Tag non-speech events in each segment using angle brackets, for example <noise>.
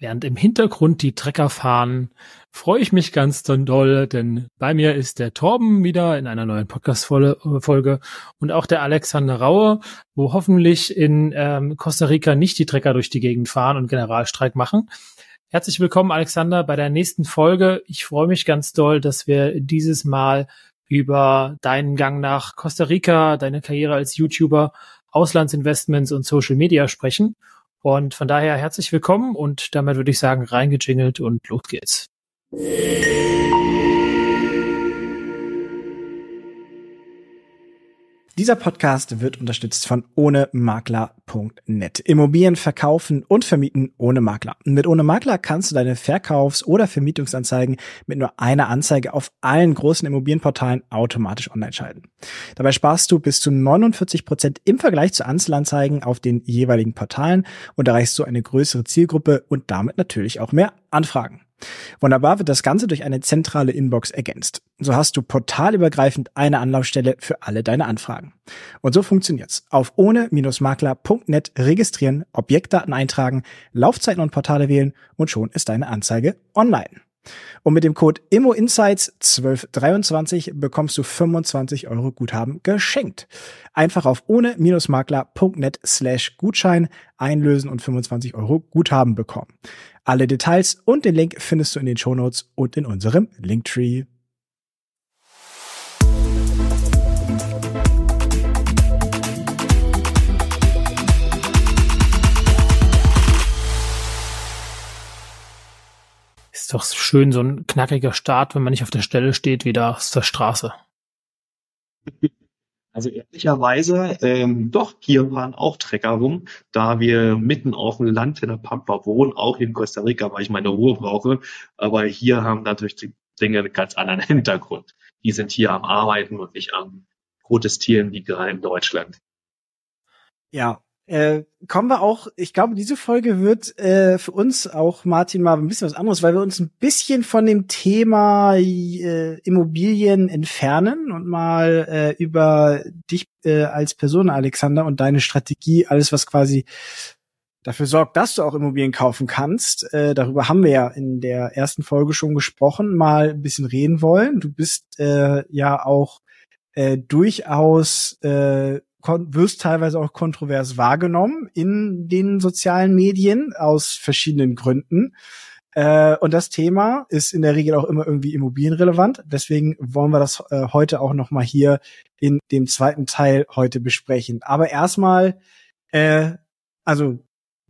Während im Hintergrund die Trecker fahren, freue ich mich ganz doll, denn bei mir ist der Torben wieder in einer neuen Podcast-Folge und auch der Alexander Raue, wo hoffentlich in ähm, Costa Rica nicht die Trecker durch die Gegend fahren und Generalstreik machen. Herzlich willkommen, Alexander, bei der nächsten Folge. Ich freue mich ganz doll, dass wir dieses Mal über deinen Gang nach Costa Rica, deine Karriere als YouTuber, Auslandsinvestments und Social Media sprechen. Und von daher herzlich willkommen und damit würde ich sagen, reingejingelt und los geht's. Dieser Podcast wird unterstützt von ohnemakler.net. Immobilien verkaufen und vermieten ohne Makler. Mit ohne Makler kannst du deine Verkaufs- oder Vermietungsanzeigen mit nur einer Anzeige auf allen großen Immobilienportalen automatisch online schalten. Dabei sparst du bis zu 49 Prozent im Vergleich zu Einzelanzeigen auf den jeweiligen Portalen und erreichst so eine größere Zielgruppe und damit natürlich auch mehr Anfragen. Wunderbar wird das Ganze durch eine zentrale Inbox ergänzt. So hast du portalübergreifend eine Anlaufstelle für alle deine Anfragen. Und so funktioniert's. Auf ohne-makler.net registrieren, Objektdaten eintragen, Laufzeiten und Portale wählen und schon ist deine Anzeige online. Und mit dem Code IMMOINSIGHTS1223 bekommst du 25 Euro Guthaben geschenkt. Einfach auf ohne-makler.net slash Gutschein einlösen und 25 Euro Guthaben bekommen. Alle Details und den Link findest du in den Shownotes und in unserem Linktree. Ist doch schön, so ein knackiger Start, wenn man nicht auf der Stelle steht, wieder aus der Straße. <laughs> Also ehrlicherweise, ähm, doch, hier waren auch Trecker rum, da wir mitten auf dem Land in der Pampa wohnen, auch in Costa Rica, weil ich meine Ruhe brauche. Aber hier haben natürlich die Dinge einen ganz anderen <laughs> Hintergrund. Die sind hier am Arbeiten und nicht am Protestieren wie gerade in Deutschland. Ja, äh, kommen wir auch, ich glaube, diese Folge wird äh, für uns auch, Martin, mal ein bisschen was anderes, weil wir uns ein bisschen von dem Thema äh, Immobilien entfernen und mal äh, über dich äh, als Person, Alexander, und deine Strategie, alles, was quasi dafür sorgt, dass du auch Immobilien kaufen kannst. Äh, darüber haben wir ja in der ersten Folge schon gesprochen, mal ein bisschen reden wollen. Du bist äh, ja auch äh, durchaus äh, wirst teilweise auch kontrovers wahrgenommen in den sozialen Medien aus verschiedenen Gründen. Äh, und das Thema ist in der Regel auch immer irgendwie immobilienrelevant. Deswegen wollen wir das äh, heute auch noch mal hier in dem zweiten Teil heute besprechen. Aber erstmal, äh, also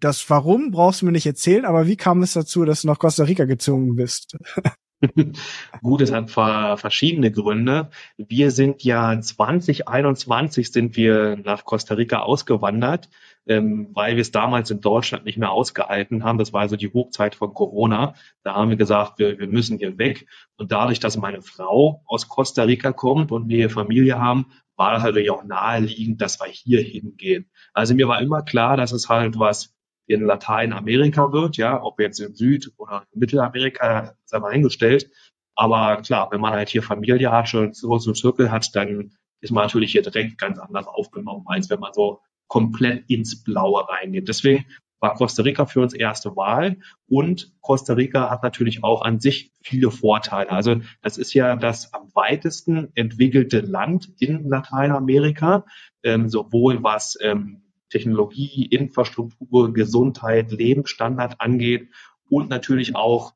das Warum brauchst du mir nicht erzählen, aber wie kam es dazu, dass du nach Costa Rica gezogen bist? <laughs> <laughs> Gut, es hat verschiedene Gründe. Wir sind ja 2021 sind wir nach Costa Rica ausgewandert, ähm, weil wir es damals in Deutschland nicht mehr ausgehalten haben. Das war also die Hochzeit von Corona. Da haben wir gesagt, wir, wir müssen hier weg. Und dadurch, dass meine Frau aus Costa Rica kommt und wir Familie haben, war halt auch naheliegend, dass wir hier hingehen. Also mir war immer klar, dass es halt was in Lateinamerika wird, ja, ob jetzt in Süd- oder Mittelamerika, sei mal hingestellt. Aber klar, wenn man halt hier Familie hat, schon so einen Zirkel hat, dann ist man natürlich hier direkt ganz anders aufgenommen, als wenn man so komplett ins Blaue reingeht. Deswegen war Costa Rica für uns erste Wahl und Costa Rica hat natürlich auch an sich viele Vorteile. Also das ist ja das am weitesten entwickelte Land in Lateinamerika, ähm, sowohl was ähm, Technologie, Infrastruktur, Gesundheit, Lebensstandard angeht und natürlich auch,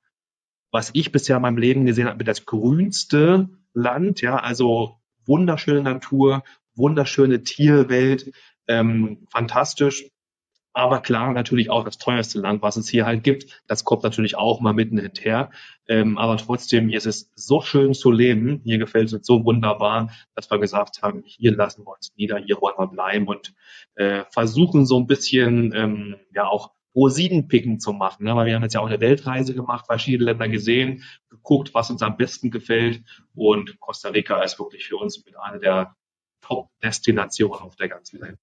was ich bisher in meinem Leben gesehen habe, das grünste Land, ja, also wunderschöne Natur, wunderschöne Tierwelt, ähm, fantastisch. Aber klar, natürlich auch das teuerste Land, was es hier halt gibt. Das kommt natürlich auch mal mitten hinterher. Ähm, aber trotzdem, hier ist es so schön zu leben. Hier gefällt es uns so wunderbar, dass wir gesagt haben, hier lassen wir uns nieder, hier wollen wir bleiben und äh, versuchen so ein bisschen, ähm, ja auch Rosinenpicken zu machen. Ne? Weil wir haben jetzt ja auch eine Weltreise gemacht, verschiedene Länder gesehen, geguckt, was uns am besten gefällt. Und Costa Rica ist wirklich für uns mit einer der Top-Destinationen auf der ganzen Welt.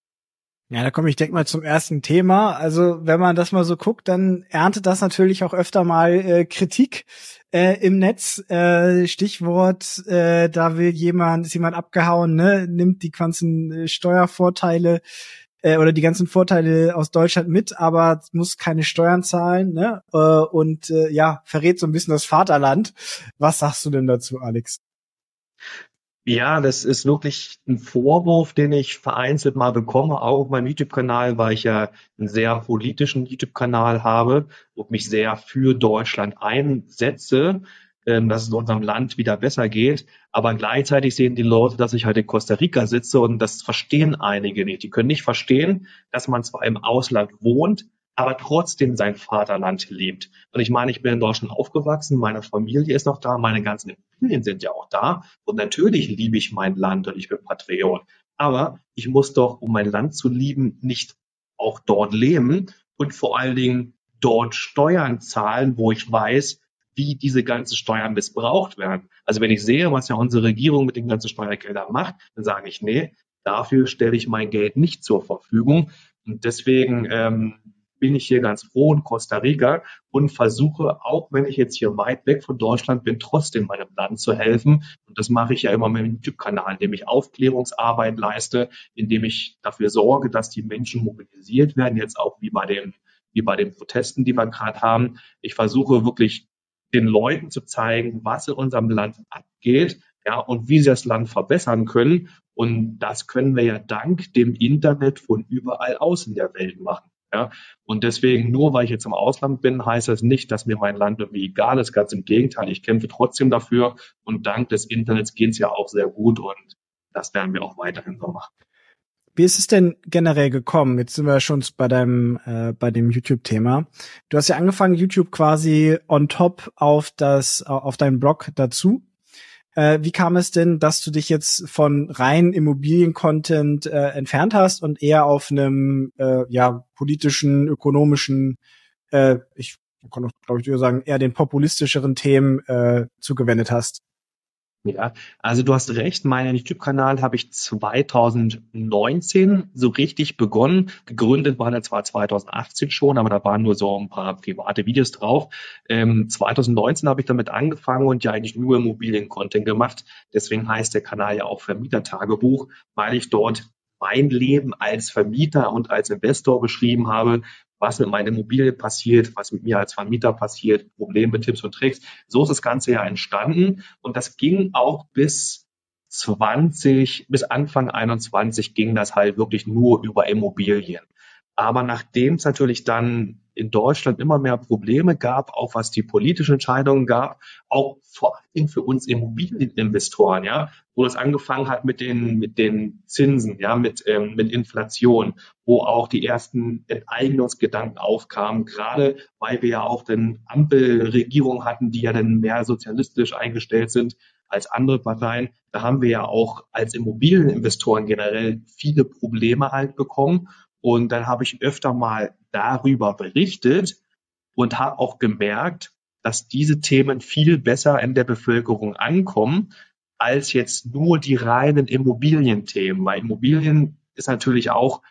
Ja, da komme ich direkt mal zum ersten Thema. Also wenn man das mal so guckt, dann erntet das natürlich auch öfter mal äh, Kritik äh, im Netz. Äh, Stichwort, äh, da will jemand, ist jemand abgehauen, ne, nimmt die ganzen äh, Steuervorteile äh, oder die ganzen Vorteile aus Deutschland mit, aber muss keine Steuern zahlen, ne? Äh, und äh, ja, verrät so ein bisschen das Vaterland. Was sagst du denn dazu, Alex? Ja, das ist wirklich ein Vorwurf, den ich vereinzelt mal bekomme, auch auf meinem YouTube-Kanal, weil ich ja einen sehr politischen YouTube-Kanal habe und mich sehr für Deutschland einsetze, ähm, dass es unserem Land wieder besser geht. Aber gleichzeitig sehen die Leute, dass ich halt in Costa Rica sitze und das verstehen einige nicht. Die können nicht verstehen, dass man zwar im Ausland wohnt, aber trotzdem sein Vaterland liebt. Und ich meine, ich bin in Deutschland aufgewachsen, meine Familie ist noch da, meine ganzen Familien sind ja auch da. Und natürlich liebe ich mein Land und ich bin Patriot. Aber ich muss doch, um mein Land zu lieben, nicht auch dort leben und vor allen Dingen dort Steuern zahlen, wo ich weiß, wie diese ganzen Steuern missbraucht werden. Also wenn ich sehe, was ja unsere Regierung mit den ganzen Steuergeldern macht, dann sage ich, nee, dafür stelle ich mein Geld nicht zur Verfügung. Und deswegen ähm, bin ich hier ganz froh in Costa Rica und versuche, auch wenn ich jetzt hier weit weg von Deutschland bin, trotzdem meinem Land zu helfen. Und das mache ich ja immer mit dem YouTube-Kanal, indem ich Aufklärungsarbeit leiste, indem ich dafür sorge, dass die Menschen mobilisiert werden, jetzt auch wie bei den, wie bei den Protesten, die wir gerade haben. Ich versuche wirklich den Leuten zu zeigen, was in unserem Land abgeht, ja, und wie sie das Land verbessern können. Und das können wir ja dank dem Internet von überall aus in der Welt machen. Ja, und deswegen, nur weil ich jetzt im Ausland bin, heißt das nicht, dass mir mein Land irgendwie egal ist. Ganz im Gegenteil, ich kämpfe trotzdem dafür und dank des Internets geht es ja auch sehr gut und das werden wir auch weiterhin so machen. Wie ist es denn generell gekommen? Jetzt sind wir schon bei deinem äh, bei dem YouTube-Thema. Du hast ja angefangen, YouTube quasi on top auf das auf deinen Blog dazu äh, wie kam es denn, dass du dich jetzt von rein Immobilien-Content äh, entfernt hast und eher auf einem äh, ja politischen, ökonomischen, äh, ich kann auch, glaube ich, sagen, eher den populistischeren Themen äh, zugewendet hast? Ja, also du hast recht, meinen YouTube-Kanal habe ich 2019 so richtig begonnen. Gegründet war der zwar 2018 schon, aber da waren nur so ein paar private Videos drauf. Ähm, 2019 habe ich damit angefangen und ja eigentlich nur Immobilien-Content gemacht. Deswegen heißt der Kanal ja auch Vermieter-Tagebuch, weil ich dort mein Leben als Vermieter und als Investor beschrieben habe, was mit meiner Immobilie passiert, was mit mir als Vermieter passiert, Probleme, Tipps und Tricks. So ist das Ganze ja entstanden und das ging auch bis 20, bis Anfang 21 ging das halt wirklich nur über Immobilien. Aber nachdem es natürlich dann in Deutschland immer mehr Probleme gab, auch was die politischen Entscheidungen gab, auch vor allem für uns Immobilieninvestoren, ja, wo es angefangen hat mit den, mit den Zinsen, ja, mit, ähm, mit Inflation, wo auch die ersten Enteignungsgedanken aufkamen, gerade weil wir ja auch den Ampelregierung hatten, die ja dann mehr sozialistisch eingestellt sind als andere Parteien. Da haben wir ja auch als Immobilieninvestoren generell viele Probleme halt bekommen. Und dann habe ich öfter mal darüber berichtet und habe auch gemerkt, dass diese Themen viel besser in der Bevölkerung ankommen als jetzt nur die reinen Immobilienthemen. Weil Immobilien ist natürlich auch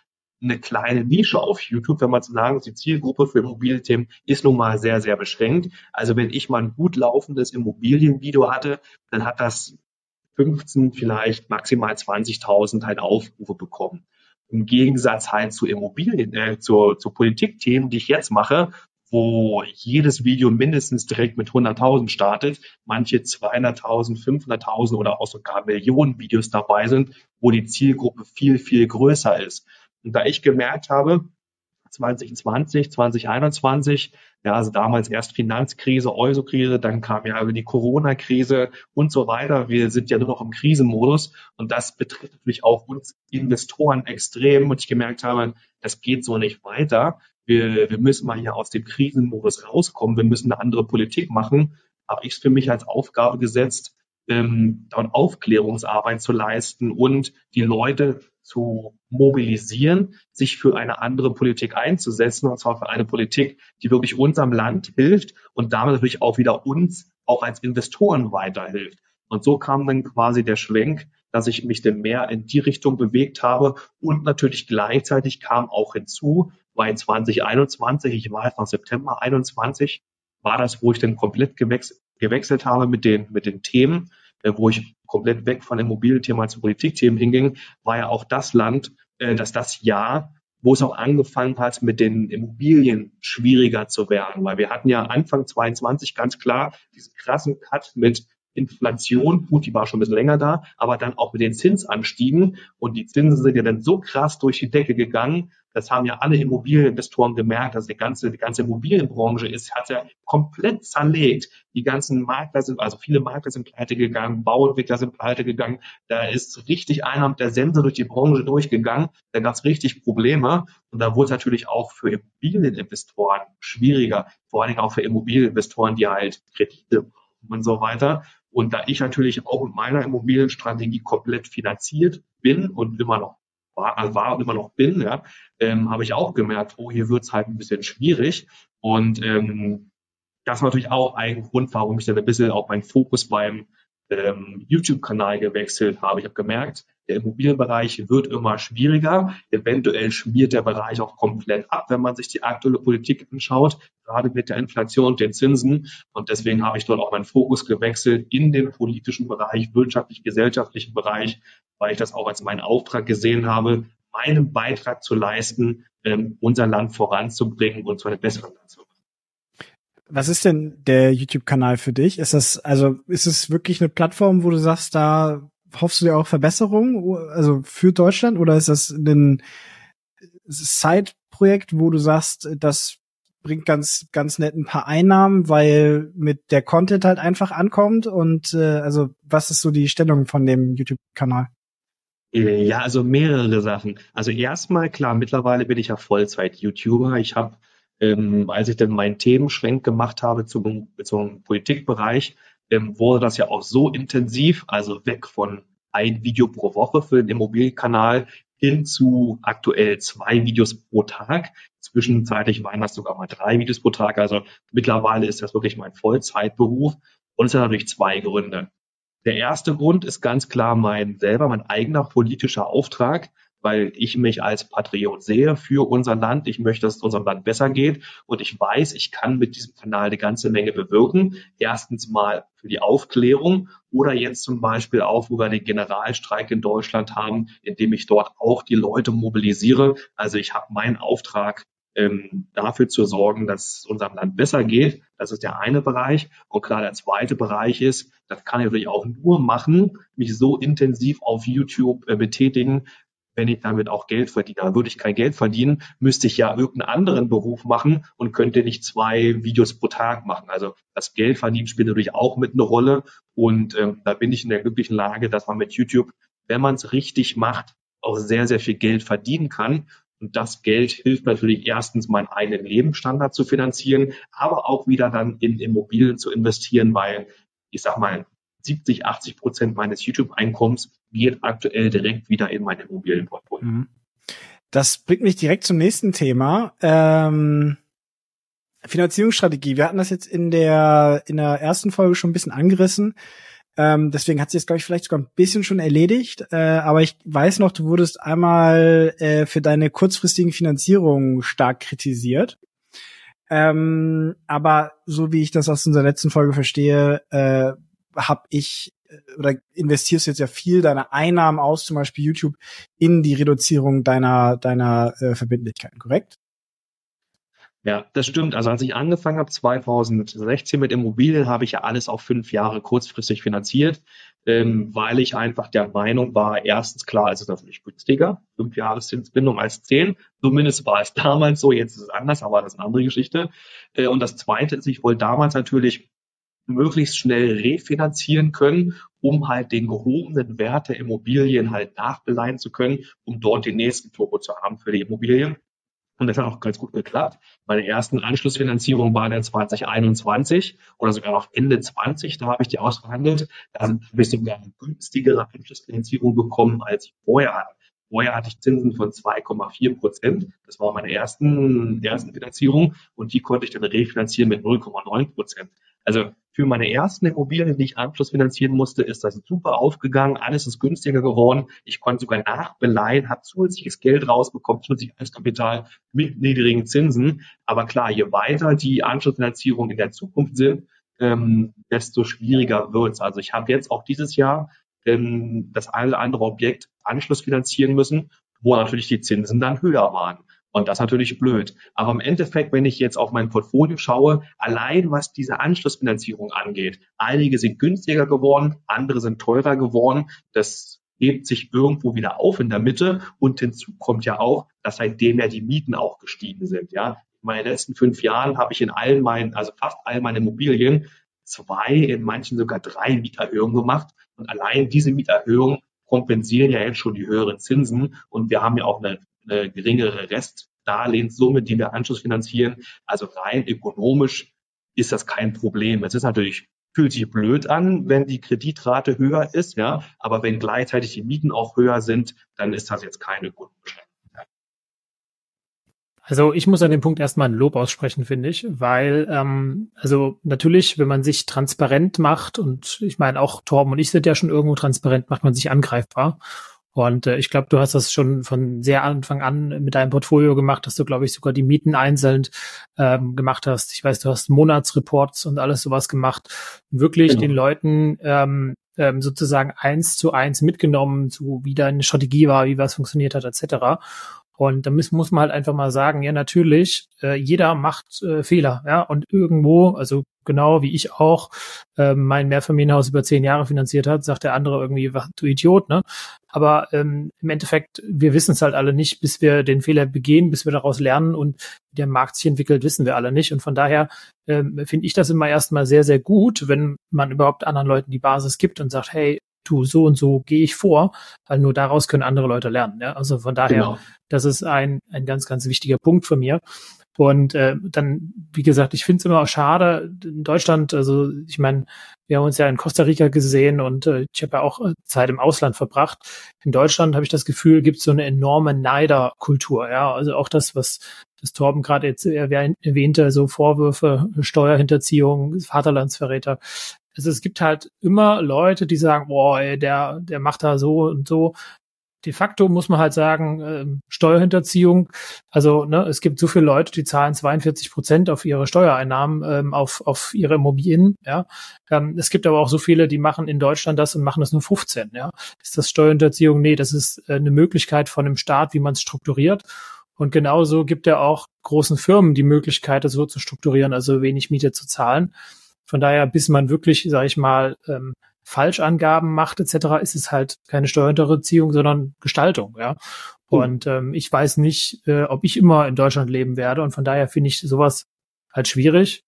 eine kleine Nische auf YouTube, wenn man so sagen, die Zielgruppe für Immobilienthemen ist nun mal sehr, sehr beschränkt. Also wenn ich mal ein gut laufendes Immobilienvideo hatte, dann hat das 15, vielleicht maximal 20.000 halt Aufrufe bekommen. Im Gegensatz halt zu Immobilien, äh, zu, zu Politikthemen, die ich jetzt mache, wo jedes Video mindestens direkt mit 100.000 startet, manche 200.000, 500.000 oder auch sogar Millionen Videos dabei sind, wo die Zielgruppe viel, viel größer ist. Und da ich gemerkt habe, 2020, 2021, ja, also damals erst Finanzkrise, Euro-Krise, dann kam ja die Corona-Krise und so weiter. Wir sind ja nur noch im Krisenmodus und das betrifft natürlich auch uns Investoren extrem und ich gemerkt habe, das geht so nicht weiter. Wir, wir müssen mal hier aus dem Krisenmodus rauskommen. Wir müssen eine andere Politik machen. Habe ich es für mich als Aufgabe gesetzt, ähm, dort Aufklärungsarbeit zu leisten und die Leute zu mobilisieren, sich für eine andere Politik einzusetzen, und zwar für eine Politik, die wirklich unserem Land hilft und damit natürlich auch wieder uns auch als Investoren weiterhilft. Und so kam dann quasi der Schwenk, dass ich mich denn mehr in die Richtung bewegt habe und natürlich gleichzeitig kam auch hinzu, weil 2021, ich war jetzt noch September 21, war das, wo ich dann komplett gewechselt, gewechselt habe mit den, mit den Themen, wo ich komplett weg von Immobilienthema zu Politikthemen hinging, war ja auch das Land, äh, dass das Jahr wo es auch angefangen hat, mit den Immobilien schwieriger zu werden. Weil wir hatten ja Anfang 22 ganz klar diesen krassen Cut mit Inflation, gut, die war schon ein bisschen länger da, aber dann auch mit den Zinsanstiegen. Und die Zinsen sind ja dann so krass durch die Decke gegangen. Das haben ja alle Immobilieninvestoren gemerkt, dass die ganze, die ganze Immobilienbranche ist, hat ja komplett zerlegt. Die ganzen Makler sind, also viele Makler sind pleite gegangen, Bauentwickler sind pleite gegangen. Da ist richtig einer mit der Sense durch die Branche durchgegangen. Da gab es richtig Probleme. Und da wurde es natürlich auch für Immobilieninvestoren schwieriger. Vor allen Dingen auch für Immobilieninvestoren, die halt Kredite und so weiter. Und da ich natürlich auch mit meiner Immobilienstrategie komplett finanziert bin und immer noch war, also war und immer noch bin, ja, ähm, habe ich auch gemerkt, oh, hier wird's halt ein bisschen schwierig. Und ähm, das war natürlich auch ein Grund, warum ich dann ein bisschen auch meinen Fokus beim ähm, YouTube-Kanal gewechselt habe. Ich habe gemerkt, der Immobilienbereich wird immer schwieriger. Eventuell schmiert der Bereich auch komplett ab, wenn man sich die aktuelle Politik anschaut, gerade mit der Inflation und den Zinsen. Und deswegen habe ich dort auch meinen Fokus gewechselt in den politischen Bereich, wirtschaftlich-gesellschaftlichen Bereich, weil ich das auch als meinen Auftrag gesehen habe, meinen Beitrag zu leisten, ähm, unser Land voranzubringen und zu einem besseren Land zu machen. Was ist denn der YouTube-Kanal für dich? Ist das, also, ist es wirklich eine Plattform, wo du sagst, da hoffst du dir auch Verbesserungen, also für Deutschland, oder ist das ein Side-Projekt, wo du sagst, das bringt ganz, ganz nett ein paar Einnahmen, weil mit der Content halt einfach ankommt und äh, also was ist so die Stellung von dem YouTube-Kanal? Ja, also mehrere Sachen. Also erstmal, klar, mittlerweile bin ich ja Vollzeit-YouTuber. Ich habe ähm, als ich dann meinen Themenschwenk gemacht habe zum, zum Politikbereich, ähm, wurde das ja auch so intensiv, also weg von ein Video pro Woche für den Immobilienkanal hin zu aktuell zwei Videos pro Tag. Zwischenzeitlich waren das sogar mal drei Videos pro Tag. Also mittlerweile ist das wirklich mein Vollzeitberuf. Und es hat natürlich zwei Gründe. Der erste Grund ist ganz klar mein selber, mein eigener politischer Auftrag weil ich mich als Patriot sehe für unser Land. Ich möchte, dass es unserem Land besser geht und ich weiß, ich kann mit diesem Kanal eine ganze Menge bewirken. Erstens mal für die Aufklärung oder jetzt zum Beispiel auch, wo wir den Generalstreik in Deutschland haben, indem ich dort auch die Leute mobilisiere. Also ich habe meinen Auftrag, ähm, dafür zu sorgen, dass es unserem Land besser geht. Das ist der eine Bereich. Und klar, der zweite Bereich ist, das kann ich natürlich auch nur machen, mich so intensiv auf YouTube äh, betätigen, wenn ich damit auch Geld verdiene. Aber würde ich kein Geld verdienen, müsste ich ja irgendeinen anderen Beruf machen und könnte nicht zwei Videos pro Tag machen. Also das Geld verdienen spielt natürlich auch mit eine Rolle. Und ähm, da bin ich in der glücklichen Lage, dass man mit YouTube, wenn man es richtig macht, auch sehr, sehr viel Geld verdienen kann. Und das Geld hilft natürlich erstens, meinen eigenen Lebensstandard zu finanzieren, aber auch wieder dann in Immobilien zu investieren, weil ich sag mal, 70, 80 Prozent meines YouTube-Einkommens geht aktuell direkt wieder in mein Immobilienportfolio. Mhm. Das bringt mich direkt zum nächsten Thema. Ähm, Finanzierungsstrategie. Wir hatten das jetzt in der, in der ersten Folge schon ein bisschen angerissen. Ähm, deswegen hat sich jetzt, glaube ich, vielleicht sogar ein bisschen schon erledigt. Äh, aber ich weiß noch, du wurdest einmal äh, für deine kurzfristigen Finanzierungen stark kritisiert. Ähm, aber so wie ich das aus unserer letzten Folge verstehe, äh, habe ich oder investierst jetzt ja viel deiner Einnahmen aus, zum Beispiel YouTube, in die Reduzierung deiner deiner äh, Verbindlichkeiten, korrekt? Ja, das stimmt. Also als ich angefangen habe, 2016 mit Immobilien, habe ich ja alles auf fünf Jahre kurzfristig finanziert, ähm, weil ich einfach der Meinung war, erstens klar, es ist natürlich günstiger, fünf Jahre Zinsbindung als zehn. Zumindest war es damals so, jetzt ist es anders, aber das ist eine andere Geschichte. Äh, und das Zweite ist, ich wollte damals natürlich möglichst schnell refinanzieren können, um halt den gehobenen Wert der Immobilien halt nachbeleihen zu können, um dort den nächsten Turbo zu haben für die Immobilien. Und das hat auch ganz gut geklappt. Meine ersten Anschlussfinanzierung war dann 2021 oder sogar noch Ende 20. Da habe ich die ausverhandelt. Da habe ich sogar eine günstigere Anschlussfinanzierung bekommen, als ich vorher hatte. Vorher hatte ich Zinsen von 2,4 Prozent. Das war meine ersten, ersten Finanzierung. Und die konnte ich dann refinanzieren mit 0,9 Prozent. Also für meine ersten Immobilien, die ich Anschluss finanzieren musste, ist das super aufgegangen. Alles ist günstiger geworden. Ich konnte sogar nachbeleihen, habe zusätzliches Geld rausbekommen, zusätzliches Kapital mit niedrigen Zinsen. Aber klar, je weiter die Anschlussfinanzierungen in der Zukunft sind, ähm, desto schwieriger wird's. Also ich habe jetzt auch dieses Jahr ähm, das eine oder andere Objekt Anschluss finanzieren müssen, wo natürlich die Zinsen dann höher waren. Und das ist natürlich blöd. Aber im Endeffekt, wenn ich jetzt auf mein Portfolio schaue, allein was diese Anschlussfinanzierung angeht, einige sind günstiger geworden, andere sind teurer geworden. Das hebt sich irgendwo wieder auf in der Mitte. Und hinzu kommt ja auch, dass seitdem ja die Mieten auch gestiegen sind. Ja, in meinen letzten fünf Jahren habe ich in allen meinen, also fast all meinen Immobilien zwei, in manchen sogar drei Mieterhöhungen gemacht. Und allein diese Mieterhöhungen kompensieren ja jetzt schon die höheren Zinsen. Und wir haben ja auch eine, eine geringere Restdarlehenssumme, die wir anschlussfinanzieren. Also rein ökonomisch ist das kein Problem. Es ist natürlich fühlt sich blöd an, wenn die Kreditrate höher ist, ja, aber wenn gleichzeitig die Mieten auch höher sind, dann ist das jetzt keine gute also ich muss an dem Punkt erstmal ein Lob aussprechen, finde ich, weil ähm, also natürlich, wenn man sich transparent macht und ich meine auch Torben und ich sind ja schon irgendwo transparent, macht man sich angreifbar. Und äh, ich glaube, du hast das schon von sehr Anfang an mit deinem Portfolio gemacht, dass du, glaube ich, sogar die Mieten einzeln ähm, gemacht hast. Ich weiß, du hast Monatsreports und alles sowas gemacht. Wirklich genau. den Leuten ähm, ähm, sozusagen eins zu eins mitgenommen, so wie deine Strategie war, wie was funktioniert hat, etc. Und da muss, muss man halt einfach mal sagen, ja, natürlich, äh, jeder macht äh, Fehler, ja, und irgendwo, also genau wie ich auch äh, mein Mehrfamilienhaus über zehn Jahre finanziert hat, sagt der andere irgendwie, was, du Idiot, ne? Aber ähm, im Endeffekt, wir wissen es halt alle nicht, bis wir den Fehler begehen, bis wir daraus lernen und wie der Markt sich entwickelt, wissen wir alle nicht. Und von daher ähm, finde ich das immer erstmal sehr, sehr gut, wenn man überhaupt anderen Leuten die Basis gibt und sagt, hey, du, so und so gehe ich vor, weil nur daraus können andere Leute lernen. Ja? Also von daher, genau. das ist ein, ein ganz, ganz wichtiger Punkt von mir. Und äh, dann, wie gesagt, ich finde es immer auch schade, in Deutschland, also ich meine, wir haben uns ja in Costa Rica gesehen und äh, ich habe ja auch äh, Zeit im Ausland verbracht. In Deutschland habe ich das Gefühl, gibt es so eine enorme Neiderkultur. Ja, also auch das, was das Torben gerade jetzt erwähnte, so Vorwürfe, Steuerhinterziehung, Vaterlandsverräter. Also es gibt halt immer Leute, die sagen, boah, ey, der, der macht da so und so. De facto muss man halt sagen, äh, Steuerhinterziehung. Also ne, es gibt so viele Leute, die zahlen 42 Prozent auf ihre Steuereinnahmen ähm, auf, auf ihre Immobilien. Ja, ähm, es gibt aber auch so viele, die machen in Deutschland das und machen das nur 15. Ja, ist das Steuerhinterziehung? Nee, das ist äh, eine Möglichkeit von dem Staat, wie man es strukturiert. Und genauso gibt er auch großen Firmen die Möglichkeit, das so zu strukturieren, also wenig Miete zu zahlen. Von daher, bis man wirklich, sage ich mal, ähm, Falschangaben macht etc., ist es halt keine Steuerhinterziehung, sondern Gestaltung, ja. Hm. Und ähm, ich weiß nicht, äh, ob ich immer in Deutschland leben werde. Und von daher finde ich sowas halt schwierig.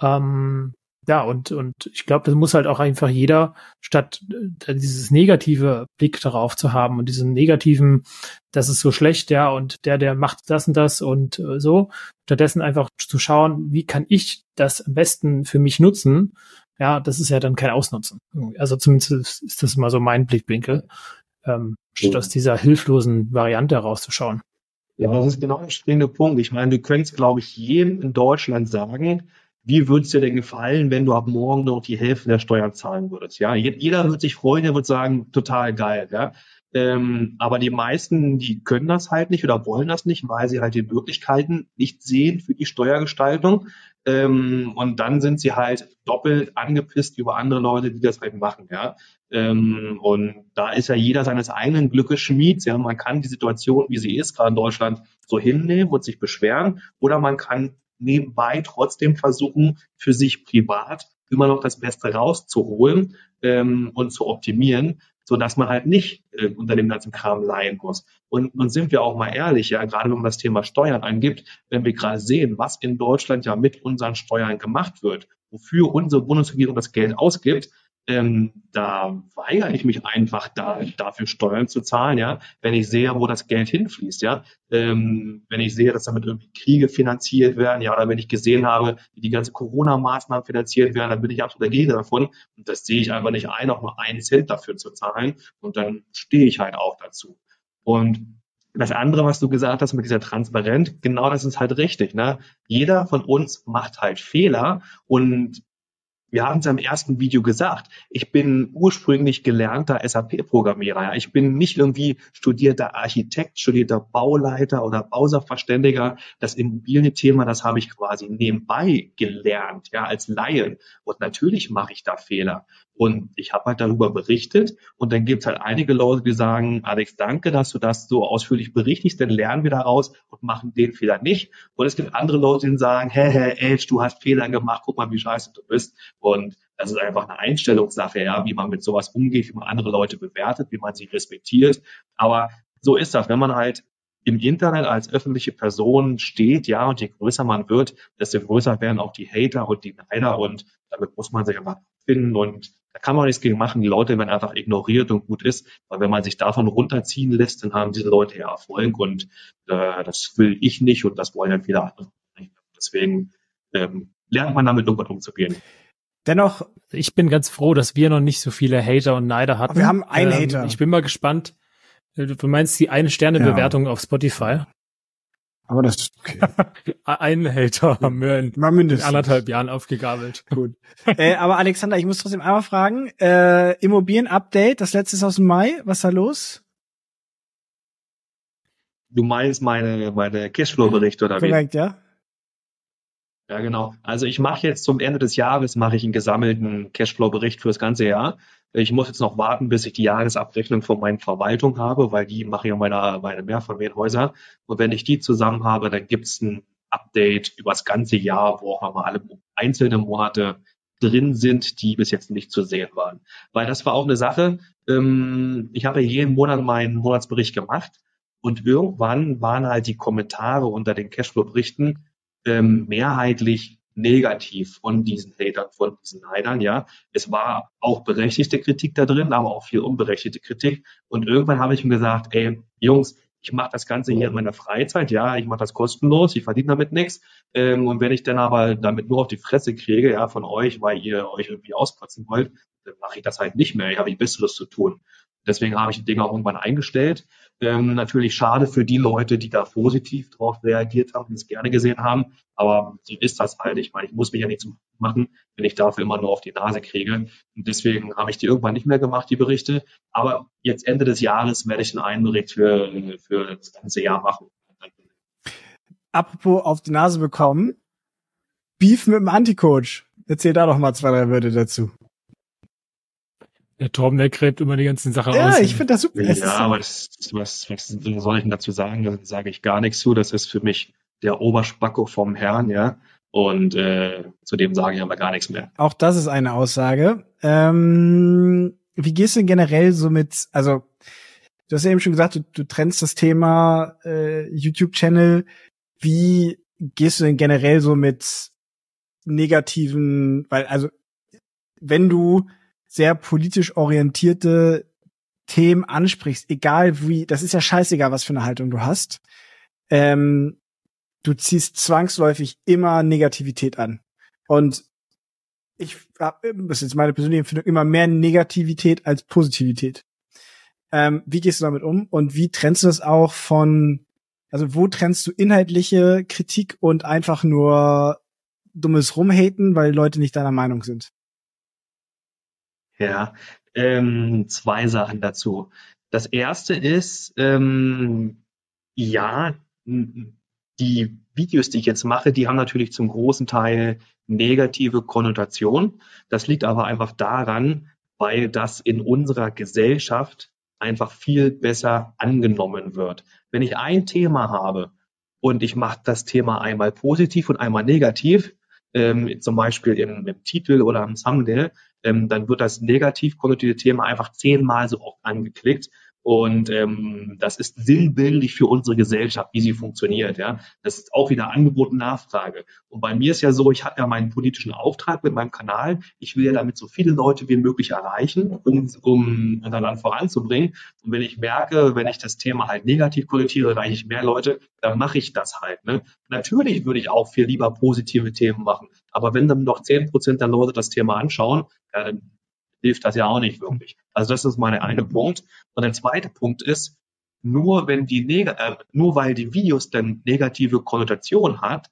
Ähm, ja, und, und ich glaube, das muss halt auch einfach jeder, statt äh, dieses negative Blick darauf zu haben und diesen negativen, das ist so schlecht, ja, und der, der macht das und das und äh, so, stattdessen einfach zu schauen, wie kann ich das am besten für mich nutzen, ja, das ist ja dann kein Ausnutzen. Also zumindest ist das immer so mein Blickwinkel, ähm, statt aus dieser hilflosen Variante herauszuschauen. Ja, das ist genau der springende Punkt. Ich meine, du könntest, glaube ich, jedem in Deutschland sagen, wie würde es dir denn gefallen, wenn du ab morgen noch die Hälfte der Steuern zahlen würdest? Ja, jeder wird sich freuen, der wird sagen, total geil, ja. Ähm, aber die meisten, die können das halt nicht oder wollen das nicht, weil sie halt die Möglichkeiten nicht sehen für die Steuergestaltung. Ähm, und dann sind sie halt doppelt angepisst über andere Leute, die das halt machen, ja. Ähm, und da ist ja jeder seines eigenen Glückes Schmied. Ja, man kann die Situation, wie sie ist, gerade in Deutschland, so hinnehmen und sich beschweren, oder man kann nebenbei trotzdem versuchen, für sich privat immer noch das Beste rauszuholen ähm, und zu optimieren, so dass man halt nicht äh, unter dem ganzen Kram leihen muss. Und nun sind wir auch mal ehrlich, ja, gerade wenn man das Thema Steuern angibt, wenn wir gerade sehen, was in Deutschland ja mit unseren Steuern gemacht wird, wofür unsere Bundesregierung das Geld ausgibt, ähm, da weigere ich mich einfach, da, dafür Steuern zu zahlen, ja, wenn ich sehe, wo das Geld hinfließt, ja. Ähm, wenn ich sehe, dass damit irgendwie Kriege finanziert werden, ja, oder wenn ich gesehen habe, wie die ganze Corona-Maßnahmen finanziert werden, dann bin ich absolut dagegen davon. Und das sehe ich einfach nicht ein, auch nur einen Cent dafür zu zahlen. Und dann stehe ich halt auch dazu. Und das andere, was du gesagt hast mit dieser Transparenz, genau das ist halt richtig. Ne? Jeder von uns macht halt Fehler und wir haben es im ersten Video gesagt, ich bin ursprünglich gelernter SAP-Programmierer. Ich bin nicht irgendwie studierter Architekt, studierter Bauleiter oder Bausachverständiger. Das Immobilienthema, das habe ich quasi nebenbei gelernt, ja, als Laien. Und natürlich mache ich da Fehler. Und ich habe halt darüber berichtet und dann gibt es halt einige Leute, die sagen, Alex, danke, dass du das so ausführlich berichtigst, dann lernen wir daraus und machen den Fehler nicht. Und es gibt andere Leute, die sagen, hä, hä, Edge, du hast Fehler gemacht, guck mal, wie scheiße du bist. Und das ist einfach eine Einstellungssache, ja, wie man mit sowas umgeht, wie man andere Leute bewertet, wie man sie respektiert. Aber so ist das, wenn man halt im Internet als öffentliche Person steht, ja, und je größer man wird, desto größer werden auch die Hater und die Neider und damit muss man sich einfach finden und da kann man nichts gegen machen. Die Leute werden einfach ignoriert und gut ist, weil wenn man sich davon runterziehen lässt, dann haben diese Leute ja Erfolg und äh, das will ich nicht und das wollen dann viele andere nicht. Deswegen ähm, lernt man damit irgendwann umzugehen. Dennoch, ich bin ganz froh, dass wir noch nicht so viele Hater und Neider hatten. Wir haben einen ähm, Hater. Ich bin mal gespannt, Du meinst die eine Sterne Bewertung ja. auf Spotify? Aber das ist okay. <laughs> Ein Hater haben wir in, Mal mindestens. in anderthalb Jahren aufgegabelt. Gut. äh, aber Alexander, ich muss trotzdem einmal fragen, äh, Immobilien-Update, das letzte ist aus dem Mai, was ist da los? Du meinst meine, meine Cashflow-Berichte oder Korrekt, wie? Korrekt, ja. Ja, genau. Also ich mache jetzt zum Ende des Jahres mache ich einen gesammelten Cashflow-Bericht für das ganze Jahr. Ich muss jetzt noch warten, bis ich die Jahresabrechnung von meiner Verwaltung habe, weil die mache ja meine, meine Mehrfamilienhäuser. Und wenn ich die zusammen habe, dann gibt's ein Update über das ganze Jahr, wo auch mal alle einzelne Monate drin sind, die bis jetzt nicht zu sehen waren. Weil das war auch eine Sache. Ähm, ich habe jeden Monat meinen Monatsbericht gemacht und irgendwann waren halt die Kommentare unter den Cashflow-Berichten ähm, mehrheitlich negativ von diesen Hatern, von diesen Neidern, ja. Es war auch berechtigte Kritik da drin, aber auch viel unberechtigte Kritik. Und irgendwann habe ich mir gesagt, ey, Jungs, ich mache das Ganze hier in meiner Freizeit, ja, ich mache das kostenlos, ich verdiene damit nichts. Ähm, und wenn ich dann aber damit nur auf die Fresse kriege, ja, von euch, weil ihr euch irgendwie auspatzen wollt, dann mache ich das halt nicht mehr. Ich habe Besseres zu tun. Deswegen habe ich die Dinge auch irgendwann eingestellt. Ähm, natürlich schade für die Leute, die da positiv drauf reagiert haben, die es gerne gesehen haben. Aber so ist das halt. Ich meine, ich muss mich ja nicht zum machen, wenn ich dafür immer nur auf die Nase kriege. Und deswegen habe ich die irgendwann nicht mehr gemacht, die Berichte. Aber jetzt Ende des Jahres werde ich einen Bericht für, für das ganze Jahr machen. Apropos auf die Nase bekommen. Beef mit dem Anti-Coach. Erzähl da doch mal zwei, drei Wörter dazu. Der Torben, der gräbt immer die ganzen Sachen ja, aus. Ja, ich finde das super. Ja, aber das, was, was soll ich denn dazu sagen? Da sage ich gar nichts zu. Das ist für mich der Oberspacko vom Herrn, ja. Und äh, zu dem sage ich aber gar nichts mehr. Auch das ist eine Aussage. Ähm, wie gehst du denn generell so mit, also du hast ja eben schon gesagt, du, du trennst das Thema äh, YouTube-Channel. Wie gehst du denn generell so mit negativen, weil also wenn du sehr politisch orientierte Themen ansprichst, egal wie, das ist ja scheißegal, was für eine Haltung du hast, ähm, du ziehst zwangsläufig immer Negativität an. Und ich habe, das ist jetzt meine persönliche Empfindung, immer mehr Negativität als Positivität. Ähm, wie gehst du damit um und wie trennst du das auch von, also wo trennst du inhaltliche Kritik und einfach nur dummes Rumhaten, weil Leute nicht deiner Meinung sind? Ja, ähm, zwei Sachen dazu. Das erste ist, ähm, ja, die Videos, die ich jetzt mache, die haben natürlich zum großen Teil negative Konnotation. Das liegt aber einfach daran, weil das in unserer Gesellschaft einfach viel besser angenommen wird. Wenn ich ein Thema habe und ich mache das Thema einmal positiv und einmal negativ, ähm, zum Beispiel im, im Titel oder im Thumbnail, ähm, dann wird das negativ konnotierte Thema einfach zehnmal so oft angeklickt. Und ähm, das ist sinnbildlich für unsere Gesellschaft, wie sie funktioniert. Ja, das ist auch wieder Angebot und Nachfrage. Und bei mir ist ja so, ich habe ja meinen politischen Auftrag mit meinem Kanal. Ich will ja damit so viele Leute wie möglich erreichen, um, um unser Land voranzubringen. Und wenn ich merke, wenn ich das Thema halt negativ konnotiere, erreiche ich mehr Leute, dann mache ich das halt. Ne? Natürlich würde ich auch viel lieber positive Themen machen. Aber wenn dann noch zehn Prozent der Leute das Thema anschauen, ja, dann hilft das ja auch nicht wirklich. Also das ist meine eine Punkt. Und der zweite Punkt ist, nur wenn die Neg äh, nur weil die Videos dann negative Konnotation hat,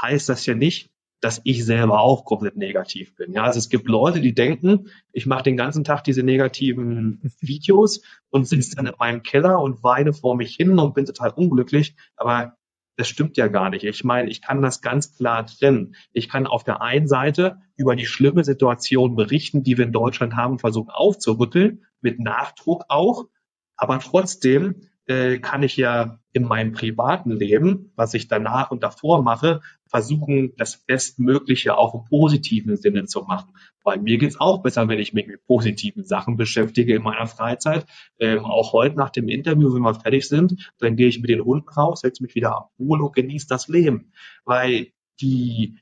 heißt das ja nicht, dass ich selber auch komplett negativ bin. Ja, also es gibt Leute, die denken, ich mache den ganzen Tag diese negativen Videos und sitze dann in meinem Keller und weine vor mich hin und bin total unglücklich. Aber Das stimmt ja gar nicht. Ich meine, ich kann das ganz klar trennen. Ich kann auf der einen Seite über die schlimme Situation berichten, die wir in Deutschland haben, versuchen aufzurütteln, mit Nachdruck auch. Aber trotzdem äh, kann ich ja in meinem privaten Leben, was ich danach und davor mache, versuchen, das Bestmögliche auch im positiven Sinne zu machen. Weil mir geht's auch besser, wenn ich mich mit positiven Sachen beschäftige in meiner Freizeit. Ähm, auch heute nach dem Interview, wenn wir fertig sind, dann gehe ich mit den Hunden raus, setze mich wieder abhole und genieße das Leben. Weil die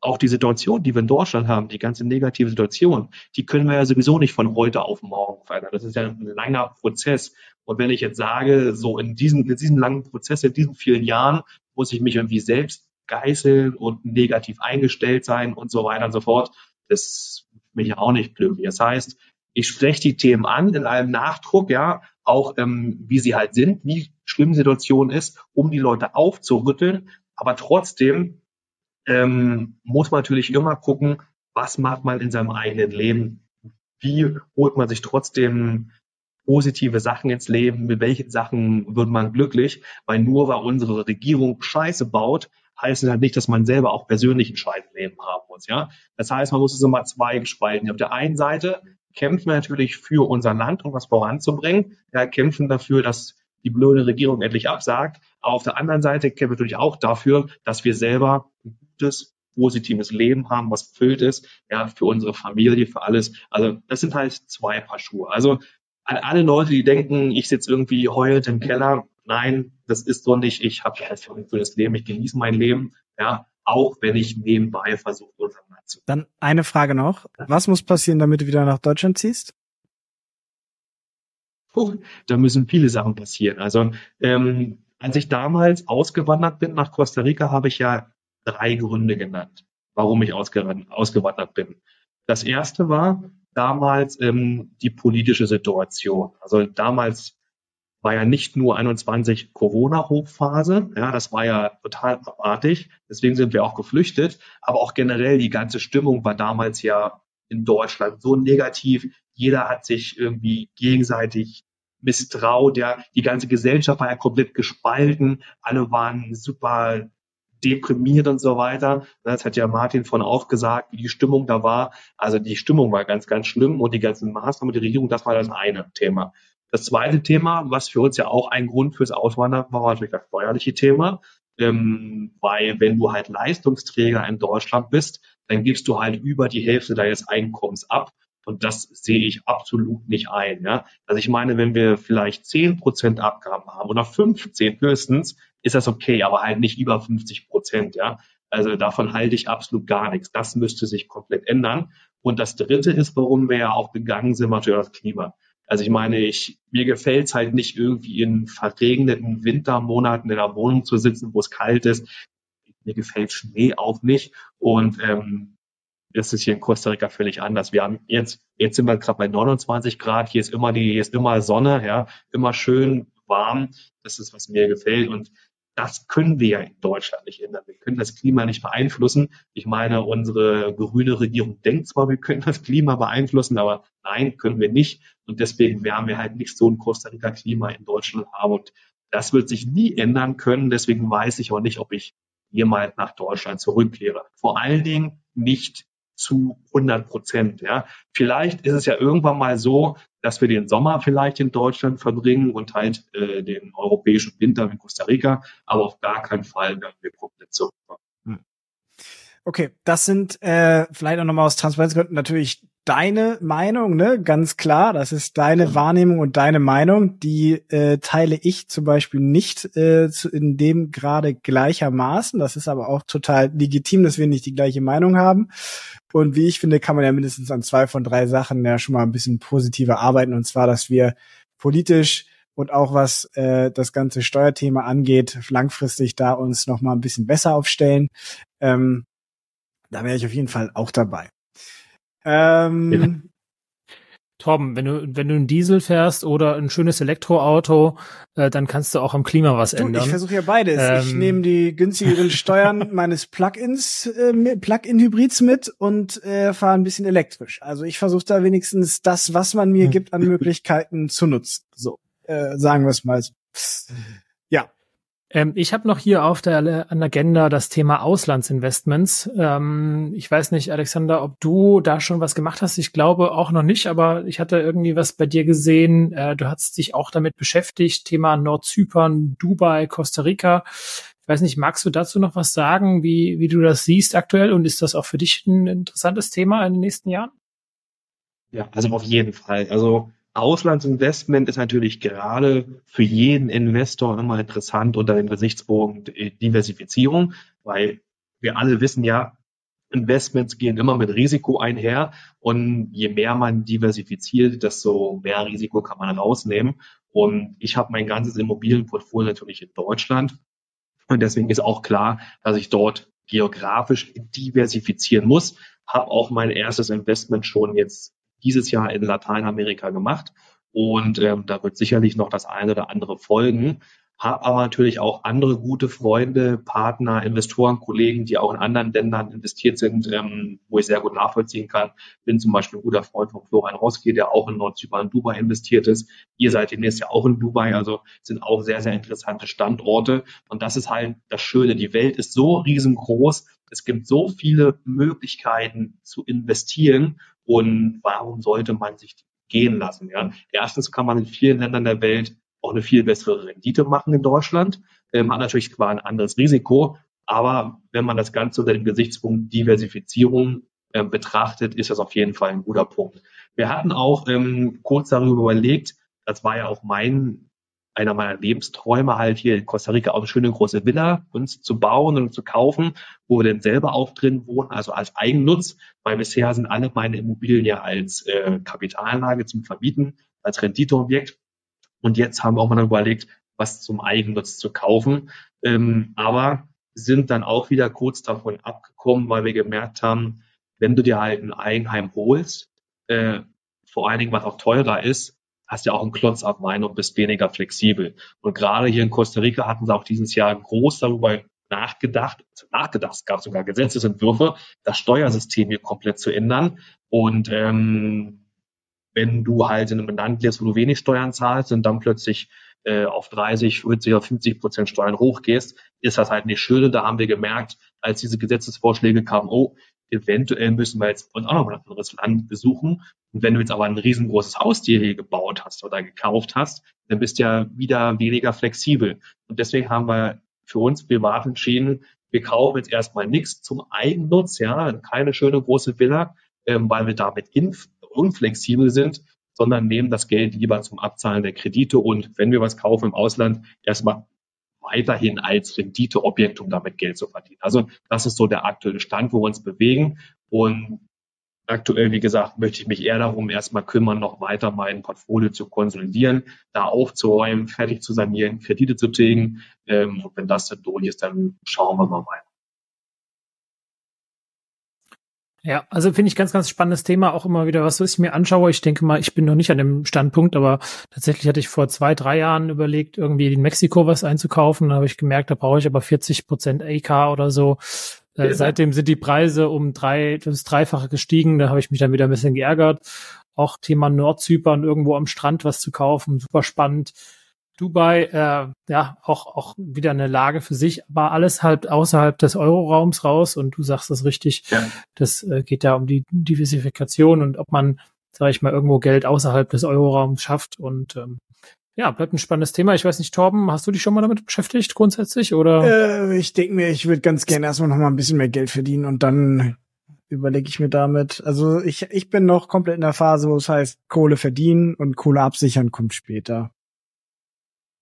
auch die Situation, die wir in Deutschland haben, die ganze negative Situation, die können wir ja sowieso nicht von heute auf morgen verändern. Das ist ja ein langer Prozess. Und wenn ich jetzt sage, so in diesem, in diesem langen Prozess, in diesen vielen Jahren, muss ich mich irgendwie selbst geißeln und negativ eingestellt sein und so weiter und so fort, das mich auch nicht glücklich. Das heißt, ich spreche die Themen an in einem Nachdruck, ja, auch ähm, wie sie halt sind, wie schlimm die Situation ist, um die Leute aufzurütteln. Aber trotzdem ähm, muss man natürlich immer gucken, was macht man in seinem eigenen Leben? Wie holt man sich trotzdem positive Sachen ins Leben? Mit welchen Sachen wird man glücklich? Weil nur weil unsere Regierung Scheiße baut, heißt es halt nicht, dass man selber auch persönlich ein Scheißleben haben muss, ja. Das heißt, man muss es immer zwei gespalten. Auf der einen Seite kämpfen wir natürlich für unser Land, um was voranzubringen. Ja, kämpfen dafür, dass die blöde Regierung endlich absagt. Aber auf der anderen Seite kämpfen wir natürlich auch dafür, dass wir selber gutes, positives Leben haben, was gefüllt ist, ja, für unsere Familie, für alles. Also das sind halt zwei Paar Schuhe. Also an alle Leute, die denken, ich sitze irgendwie heulend im Keller, nein, das ist so nicht. Ich habe halt für das Leben, ich genieße mein Leben, ja, auch wenn ich nebenbei versuche, unser zu. Dann eine Frage noch. Was muss passieren, damit du wieder nach Deutschland ziehst? Puh, da müssen viele Sachen passieren. Also ähm, als ich damals ausgewandert bin nach Costa Rica, habe ich ja drei Gründe genannt, warum ich ausgewandert bin. Das erste war damals ähm, die politische Situation. Also damals war ja nicht nur 21 Corona-Hochphase, ja, das war ja total abartig, deswegen sind wir auch geflüchtet, aber auch generell die ganze Stimmung war damals ja in Deutschland so negativ, jeder hat sich irgendwie gegenseitig misstraut, ja, die ganze Gesellschaft war ja komplett gespalten, alle waren super deprimiert und so weiter. Das hat ja Martin von auch gesagt, wie die Stimmung da war. Also die Stimmung war ganz, ganz schlimm und die ganzen Maßnahmen der Regierung, das war das eine Thema. Das zweite Thema, was für uns ja auch ein Grund fürs Auswandern war, war natürlich das steuerliche Thema. Ähm, weil wenn du halt Leistungsträger in Deutschland bist, dann gibst du halt über die Hälfte deines Einkommens ab. Und das sehe ich absolut nicht ein. Ja? Also ich meine, wenn wir vielleicht zehn Prozent Abgaben haben oder 15 höchstens, ist das okay, aber halt nicht über 50 Prozent. Ja? Also davon halte ich absolut gar nichts. Das müsste sich komplett ändern. Und das Dritte ist, warum wir ja auch gegangen sind, natürlich das Klima. Also ich meine, ich, mir gefällt es halt nicht irgendwie in verregneten Wintermonaten in der Wohnung zu sitzen, wo es kalt ist. Mir gefällt Schnee auch nicht. Und ähm, das ist hier in Costa Rica völlig anders. Wir haben jetzt, jetzt sind wir gerade bei 29 Grad, hier ist immer die, hier ist immer Sonne, ja, immer schön warm. Das ist, was mir gefällt. Und das können wir ja in Deutschland nicht ändern. Wir können das Klima nicht beeinflussen. Ich meine, unsere grüne Regierung denkt zwar, wir können das Klima beeinflussen, aber nein, können wir nicht. Und deswegen werden wir halt nicht so ein Costa Rica Klima in Deutschland haben. Und das wird sich nie ändern können. Deswegen weiß ich auch nicht, ob ich jemals nach Deutschland zurückkehre. Vor allen Dingen nicht zu 100 Prozent. Ja. Vielleicht ist es ja irgendwann mal so, dass wir den Sommer vielleicht in Deutschland verbringen und halt äh, den europäischen Winter in Costa Rica, aber auf gar keinen Fall werden wir komplett zurückkommen. Hm. Okay, das sind äh, vielleicht auch nochmal aus Transparenzgründen natürlich deine Meinung, ne? Ganz klar, das ist deine Wahrnehmung und deine Meinung. Die äh, teile ich zum Beispiel nicht äh, zu, in dem gerade gleichermaßen. Das ist aber auch total legitim, dass wir nicht die gleiche Meinung haben. Und wie ich finde, kann man ja mindestens an zwei von drei Sachen ja schon mal ein bisschen positiver arbeiten. Und zwar, dass wir politisch und auch was äh, das ganze Steuerthema angeht, langfristig da uns noch mal ein bisschen besser aufstellen. Ähm, da wäre ich auf jeden Fall auch dabei. Ähm, ja. Torben, wenn du, wenn du einen Diesel fährst oder ein schönes Elektroauto, äh, dann kannst du auch am Klima was du, ändern. Ich versuche ja beides. Ähm, ich nehme die günstigeren Steuern <laughs> meines Plug-ins, äh, Plug-in-Hybrids mit und äh, fahre ein bisschen elektrisch. Also ich versuche da wenigstens das, was man mir gibt, an Möglichkeiten zu nutzen. So, äh, sagen wir es mal so. Ähm, ich habe noch hier auf der an Agenda das Thema Auslandsinvestments. Ähm, ich weiß nicht, Alexander, ob du da schon was gemacht hast. Ich glaube auch noch nicht, aber ich hatte irgendwie was bei dir gesehen. Äh, du hast dich auch damit beschäftigt. Thema Nordzypern, Dubai, Costa Rica. Ich weiß nicht, magst du dazu noch was sagen, wie, wie du das siehst aktuell? Und ist das auch für dich ein interessantes Thema in den nächsten Jahren? Ja, also auf jeden Fall. Also Auslandsinvestment ist natürlich gerade für jeden Investor immer interessant unter dem Gesichtspunkt äh, Diversifizierung, weil wir alle wissen ja, Investments gehen immer mit Risiko einher und je mehr man diversifiziert, desto mehr Risiko kann man rausnehmen. Und ich habe mein ganzes Immobilienportfolio natürlich in Deutschland und deswegen ist auch klar, dass ich dort geografisch diversifizieren muss. Habe auch mein erstes Investment schon jetzt dieses Jahr in Lateinamerika gemacht. Und ähm, da wird sicherlich noch das eine oder andere folgen. Habe aber natürlich auch andere gute Freunde, Partner, Investoren, Kollegen, die auch in anderen Ländern investiert sind, ähm, wo ich sehr gut nachvollziehen kann. Bin zum Beispiel ein guter Freund von Florian Roski, der auch in Nordzypern, Dubai investiert ist. Ihr seid demnächst ja auch in Dubai, also sind auch sehr, sehr interessante Standorte. Und das ist halt das Schöne. Die Welt ist so riesengroß. Es gibt so viele Möglichkeiten zu investieren. Und warum sollte man sich gehen lassen? Ja? Erstens kann man in vielen Ländern der Welt auch eine viel bessere Rendite machen in Deutschland. Ähm, hat natürlich zwar ein anderes Risiko, aber wenn man das Ganze unter dem Gesichtspunkt Diversifizierung äh, betrachtet, ist das auf jeden Fall ein guter Punkt. Wir hatten auch ähm, kurz darüber überlegt, das war ja auch mein einer meiner Lebensträume, halt hier in Costa Rica auch eine schöne große Villa uns zu bauen und zu kaufen, wo wir dann selber auch drin wohnen, also als Eigennutz, weil bisher sind alle meine Immobilien ja als äh, Kapitalanlage zum Vermieten, als Renditeobjekt. Und jetzt haben wir auch mal überlegt, was zum Eigennutz zu kaufen. Ähm, aber sind dann auch wieder kurz davon abgekommen, weil wir gemerkt haben, wenn du dir halt ein Eigenheim holst, äh, vor allen Dingen was auch teurer ist, hast ja auch einen Klotz ab Wein und bist weniger flexibel. Und gerade hier in Costa Rica hatten sie auch dieses Jahr groß darüber nachgedacht, nachgedacht, es gab sogar Gesetzesentwürfe, das Steuersystem hier komplett zu ändern. Und ähm, wenn du halt in einem Land lebst, wo du wenig Steuern zahlst und dann plötzlich äh, auf 30, 40 oder 50 Prozent Steuern hochgehst, ist das halt nicht schön. Da haben wir gemerkt, als diese Gesetzesvorschläge kamen, oh, eventuell müssen wir jetzt uns auch noch ein anderes Land besuchen. Und wenn du jetzt aber ein riesengroßes Haustier hier gebaut hast oder gekauft hast, dann bist du ja wieder weniger flexibel. Und deswegen haben wir für uns privat entschieden, wir kaufen jetzt erstmal nichts zum Eigennutz, ja, keine schöne große Villa, ähm, weil wir damit unflexibel sind, sondern nehmen das Geld lieber zum Abzahlen der Kredite und wenn wir was kaufen im Ausland, erstmal weiterhin als Renditeobjekt, um damit Geld zu verdienen. Also das ist so der aktuelle Stand, wo wir uns bewegen. Und aktuell, wie gesagt, möchte ich mich eher darum erstmal kümmern, noch weiter mein Portfolio zu konsolidieren, da aufzuräumen, fertig zu sanieren, Kredite zu tilgen. Ähm, und wenn das dann durch ist, dann schauen wir mal weiter. Ja, also finde ich ganz, ganz spannendes Thema, auch immer wieder was, was ich mir anschaue. Ich denke mal, ich bin noch nicht an dem Standpunkt, aber tatsächlich hatte ich vor zwei, drei Jahren überlegt, irgendwie in Mexiko was einzukaufen. Da habe ich gemerkt, da brauche ich aber 40 Prozent AK oder so. Äh, seitdem sind die Preise um drei, das Dreifache gestiegen. Da habe ich mich dann wieder ein bisschen geärgert. Auch Thema Nordzypern, irgendwo am Strand was zu kaufen, super spannend. Dubai, äh, ja, auch, auch wieder eine Lage für sich, aber alles halt außerhalb des Euroraums raus und du sagst das richtig, ja. das äh, geht ja um die Diversifikation und ob man, sage ich mal, irgendwo Geld außerhalb des Euroraums schafft und ähm, ja, bleibt ein spannendes Thema. Ich weiß nicht, Torben, hast du dich schon mal damit beschäftigt grundsätzlich oder? Äh, ich denke mir, ich würde ganz gerne erstmal noch mal ein bisschen mehr Geld verdienen und dann überlege ich mir damit. Also ich, ich bin noch komplett in der Phase, wo es heißt, Kohle verdienen und Kohle absichern kommt später.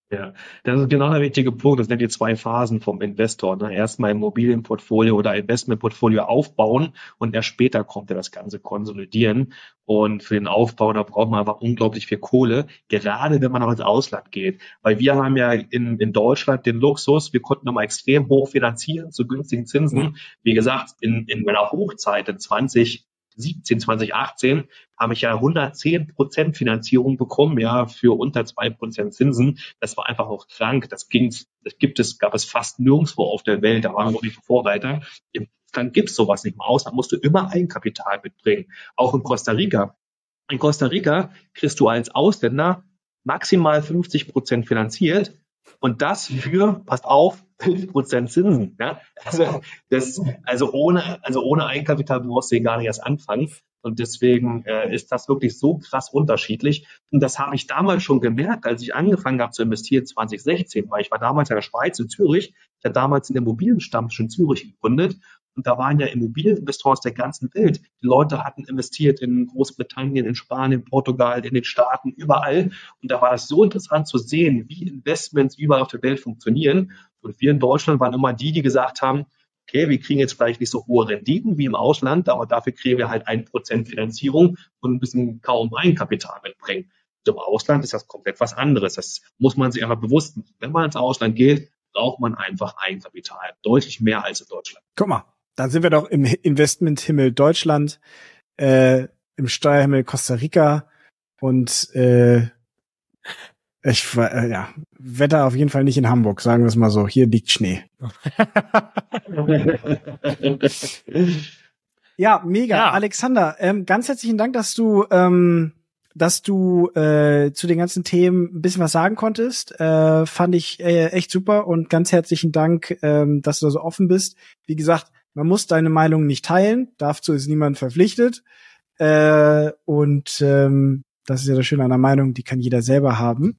Ja, das ist genau der wichtige Punkt. Das sind die zwei Phasen vom Investor. Ne? Erstmal Immobilienportfolio oder Investmentportfolio aufbauen und erst später kommt er das Ganze konsolidieren. Und für den Aufbau, da braucht man einfach unglaublich viel Kohle, gerade wenn man auch ins Ausland geht. Weil wir haben ja in, in Deutschland den Luxus, wir konnten nochmal extrem hoch finanzieren zu günstigen Zinsen. Wie gesagt, in, in meiner Hochzeit in 20, 2017, 2018 habe ich ja 110 Prozent Finanzierung bekommen, ja, für unter zwei Prozent Zinsen. Das war einfach auch krank. Das ging, das gibt es, gab es fast nirgendwo auf der Welt. Da waren wir nicht Vorreiter. Dann gibt es sowas nicht im Ausland. Musst du immer Eigenkapital mitbringen. Auch in Costa Rica. In Costa Rica kriegst du als Ausländer maximal 50 Prozent finanziert. Und das für, passt auf, 5% Zinsen. Ja? Also, das, also, ohne, also ohne Eigenkapital brauchst du gar nicht erst anfangen. Und deswegen äh, ist das wirklich so krass unterschiedlich. Und das habe ich damals schon gemerkt, als ich angefangen habe zu investieren 2016, weil ich war damals in der Schweiz, in Zürich. Ich habe damals den Immobilienstamm schon in Zürich gegründet. Und da waren ja Immobilieninvestoren aus der ganzen Welt. Die Leute hatten investiert in Großbritannien, in Spanien, Portugal, in den Staaten, überall. Und da war das so interessant zu sehen, wie Investments überall auf der Welt funktionieren. Und wir in Deutschland waren immer die, die gesagt haben, okay, wir kriegen jetzt vielleicht nicht so hohe Renditen wie im Ausland, aber dafür kriegen wir halt ein Prozent Finanzierung und bisschen kaum Eigenkapital mitbringen. Und Im Ausland ist das komplett was anderes. Das muss man sich einfach bewusst machen. Wenn man ins Ausland geht, braucht man einfach Eigenkapital. Deutlich mehr als in Deutschland. Guck mal, dann sind wir doch im Investmenthimmel Deutschland, äh, im Steuerhimmel Costa Rica und äh, ich äh, ja, Wetter auf jeden Fall nicht in Hamburg, sagen wir es mal so. Hier liegt Schnee. <laughs> ja, mega. Ja. Alexander, ähm, ganz herzlichen Dank, dass du, ähm, dass du äh, zu den ganzen Themen ein bisschen was sagen konntest. Äh, fand ich äh, echt super und ganz herzlichen Dank, ähm, dass du da so offen bist. Wie gesagt, man muss deine Meinung nicht teilen, dazu ist niemand verpflichtet. Äh, und ähm, das ist ja das Schöne an der Meinung, die kann jeder selber haben.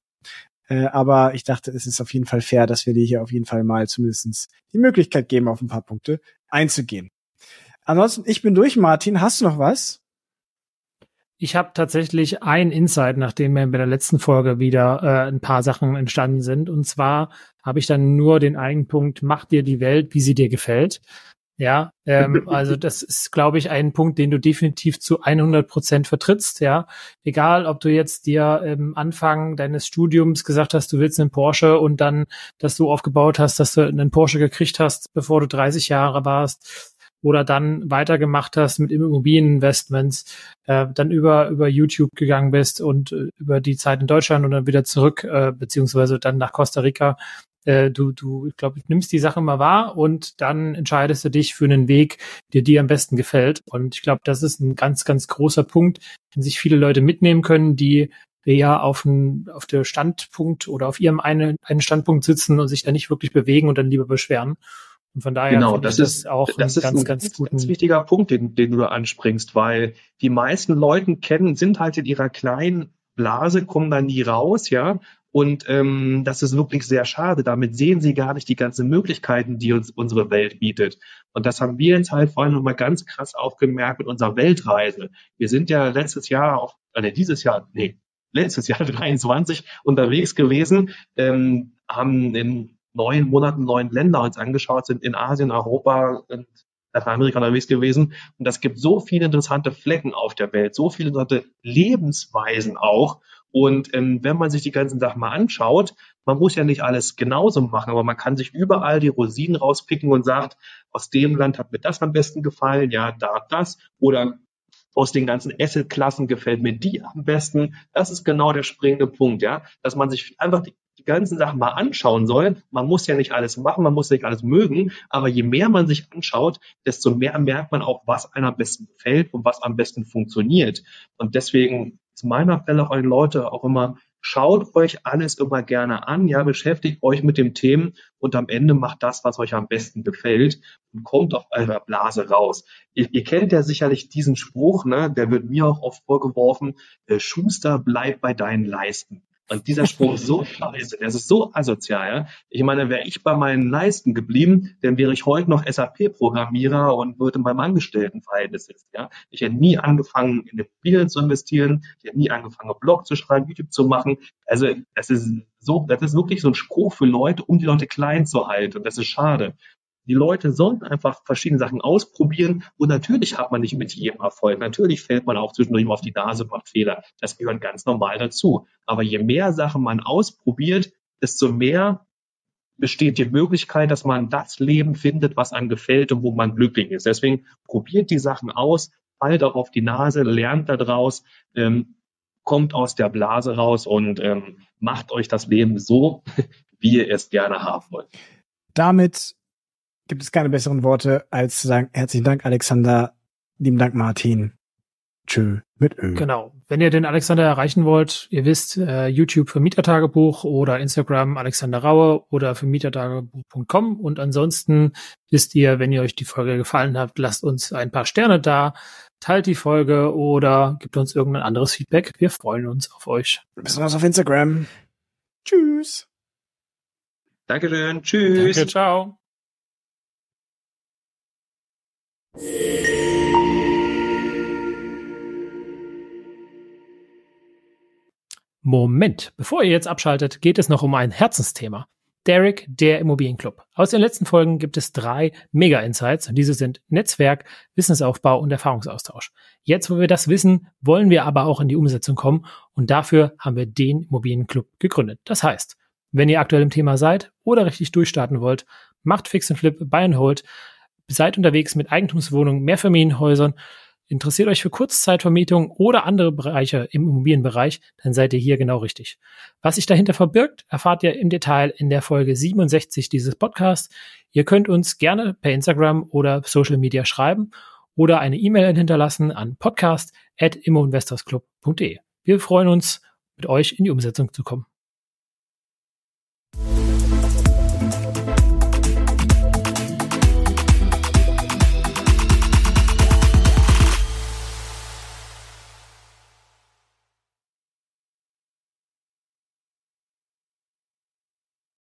Äh, aber ich dachte, es ist auf jeden Fall fair, dass wir dir hier auf jeden Fall mal zumindestens die Möglichkeit geben, auf ein paar Punkte einzugehen. Ansonsten, ich bin durch, Martin. Hast du noch was? Ich habe tatsächlich ein Insight, nachdem mir bei der letzten Folge wieder äh, ein paar Sachen entstanden sind. Und zwar habe ich dann nur den einen Punkt, mach dir die Welt, wie sie dir gefällt. Ja, ähm, <laughs> also das ist, glaube ich, ein Punkt, den du definitiv zu 100 Prozent vertrittst. Ja, egal, ob du jetzt dir im Anfang deines Studiums gesagt hast, du willst einen Porsche und dann, dass du aufgebaut hast, dass du einen Porsche gekriegt hast, bevor du 30 Jahre warst oder dann weitergemacht hast mit Immobilieninvestments, äh, dann über über YouTube gegangen bist und äh, über die Zeit in Deutschland und dann wieder zurück äh, beziehungsweise dann nach Costa Rica äh, du, du, ich glaube, nimmst die Sache mal wahr und dann entscheidest du dich für einen Weg, der dir am besten gefällt. Und ich glaube, das ist ein ganz, ganz großer Punkt, den sich viele Leute mitnehmen können, die ja auf, ein, auf der Standpunkt oder auf ihrem einen, einen Standpunkt sitzen und sich da nicht wirklich bewegen und dann lieber beschweren. Und von daher genau, das ist das auch das ein ist ganz, ein ganz, ganz, ganz wichtiger Punkt, den, den du da anspringst, weil die meisten Leute kennen, sind halt in ihrer kleinen Blase, kommen da nie raus, ja, und ähm, das ist wirklich sehr schade. Damit sehen sie gar nicht die ganzen Möglichkeiten, die uns unsere Welt bietet. Und das haben wir jetzt halt vor allem nochmal ganz krass aufgemerkt mit unserer Weltreise. Wir sind ja letztes Jahr auch, äh, dieses Jahr, nee, letztes Jahr <laughs> 23 unterwegs gewesen, ähm, haben in neun Monaten neun Länder uns angeschaut, sind in Asien, Europa und Lateinamerika unterwegs gewesen. Und das gibt so viele interessante Flecken auf der Welt, so viele interessante Lebensweisen auch. Und ähm, wenn man sich die ganzen Sachen mal anschaut, man muss ja nicht alles genauso machen, aber man kann sich überall die Rosinen rauspicken und sagt, aus dem Land hat mir das am besten gefallen, ja, da das. Oder aus den ganzen Asset-Klassen gefällt mir die am besten. Das ist genau der springende Punkt, ja, dass man sich einfach die, die ganzen Sachen mal anschauen soll. Man muss ja nicht alles machen, man muss nicht alles mögen, aber je mehr man sich anschaut, desto mehr merkt man auch, was einem am besten gefällt und was am besten funktioniert. Und deswegen ist mein Appell auch an die Leute auch immer, schaut euch alles immer gerne an, ja, beschäftigt euch mit dem Themen und am Ende macht das, was euch am besten gefällt und kommt auf eurer Blase raus. Ihr, ihr kennt ja sicherlich diesen Spruch, ne, der wird mir auch oft vorgeworfen, äh, Schuster, bleib bei deinen Leisten. Und dieser Spruch ist so scheiße, der ist so asozial. Ich meine, wäre ich bei meinen Leisten geblieben, dann wäre ich heute noch SAP-Programmierer und würde beim Angestelltenverhältnis sitzen. Ja? Ich hätte nie angefangen, in Immobilien zu investieren. Ich hätte nie angefangen, Blog zu schreiben, YouTube zu machen. Also das ist so, das ist wirklich so ein Spruch für Leute, um die Leute klein zu halten. Und das ist schade. Die Leute sollten einfach verschiedene Sachen ausprobieren und natürlich hat man nicht mit jedem Erfolg. Natürlich fällt man auch zwischendurch mal auf die Nase, macht Fehler. Das gehört ganz normal dazu. Aber je mehr Sachen man ausprobiert, desto mehr besteht die Möglichkeit, dass man das Leben findet, was einem gefällt und wo man glücklich ist. Deswegen probiert die Sachen aus, fallt auch auf die Nase, lernt daraus, ähm, kommt aus der Blase raus und ähm, macht euch das Leben so, <laughs> wie ihr es gerne haben wollt. Damit gibt es keine besseren Worte, als zu sagen, herzlichen Dank, Alexander, lieben Dank, Martin. Tschö. Mit Ö. Genau. Wenn ihr den Alexander erreichen wollt, ihr wisst, äh, YouTube für Mietertagebuch oder Instagram Alexander Raue oder für Mietertagebuch.com. Und ansonsten wisst ihr, wenn ihr euch die Folge gefallen hat, lasst uns ein paar Sterne da, teilt die Folge oder gibt uns irgendein anderes Feedback. Wir freuen uns auf euch. Besonders auf Instagram. Tschüss. Dankeschön. Tschüss. Danke, ciao. Moment, bevor ihr jetzt abschaltet, geht es noch um ein Herzensthema. Derek, der Immobilienclub. Aus den letzten Folgen gibt es drei Mega-Insights. Diese sind Netzwerk, Wissensaufbau und Erfahrungsaustausch. Jetzt, wo wir das wissen, wollen wir aber auch in die Umsetzung kommen und dafür haben wir den Immobilienclub gegründet. Das heißt, wenn ihr aktuell im Thema seid oder richtig durchstarten wollt, macht Fix and Flip, Buy and Hold, seid unterwegs mit Eigentumswohnungen, Mehrfamilienhäusern, interessiert euch für Kurzzeitvermietung oder andere Bereiche im Immobilienbereich, dann seid ihr hier genau richtig. Was sich dahinter verbirgt, erfahrt ihr im Detail in der Folge 67 dieses Podcasts. Ihr könnt uns gerne per Instagram oder Social Media schreiben oder eine E-Mail hinterlassen an podcast.immoinvestorsclub.de. Wir freuen uns, mit euch in die Umsetzung zu kommen.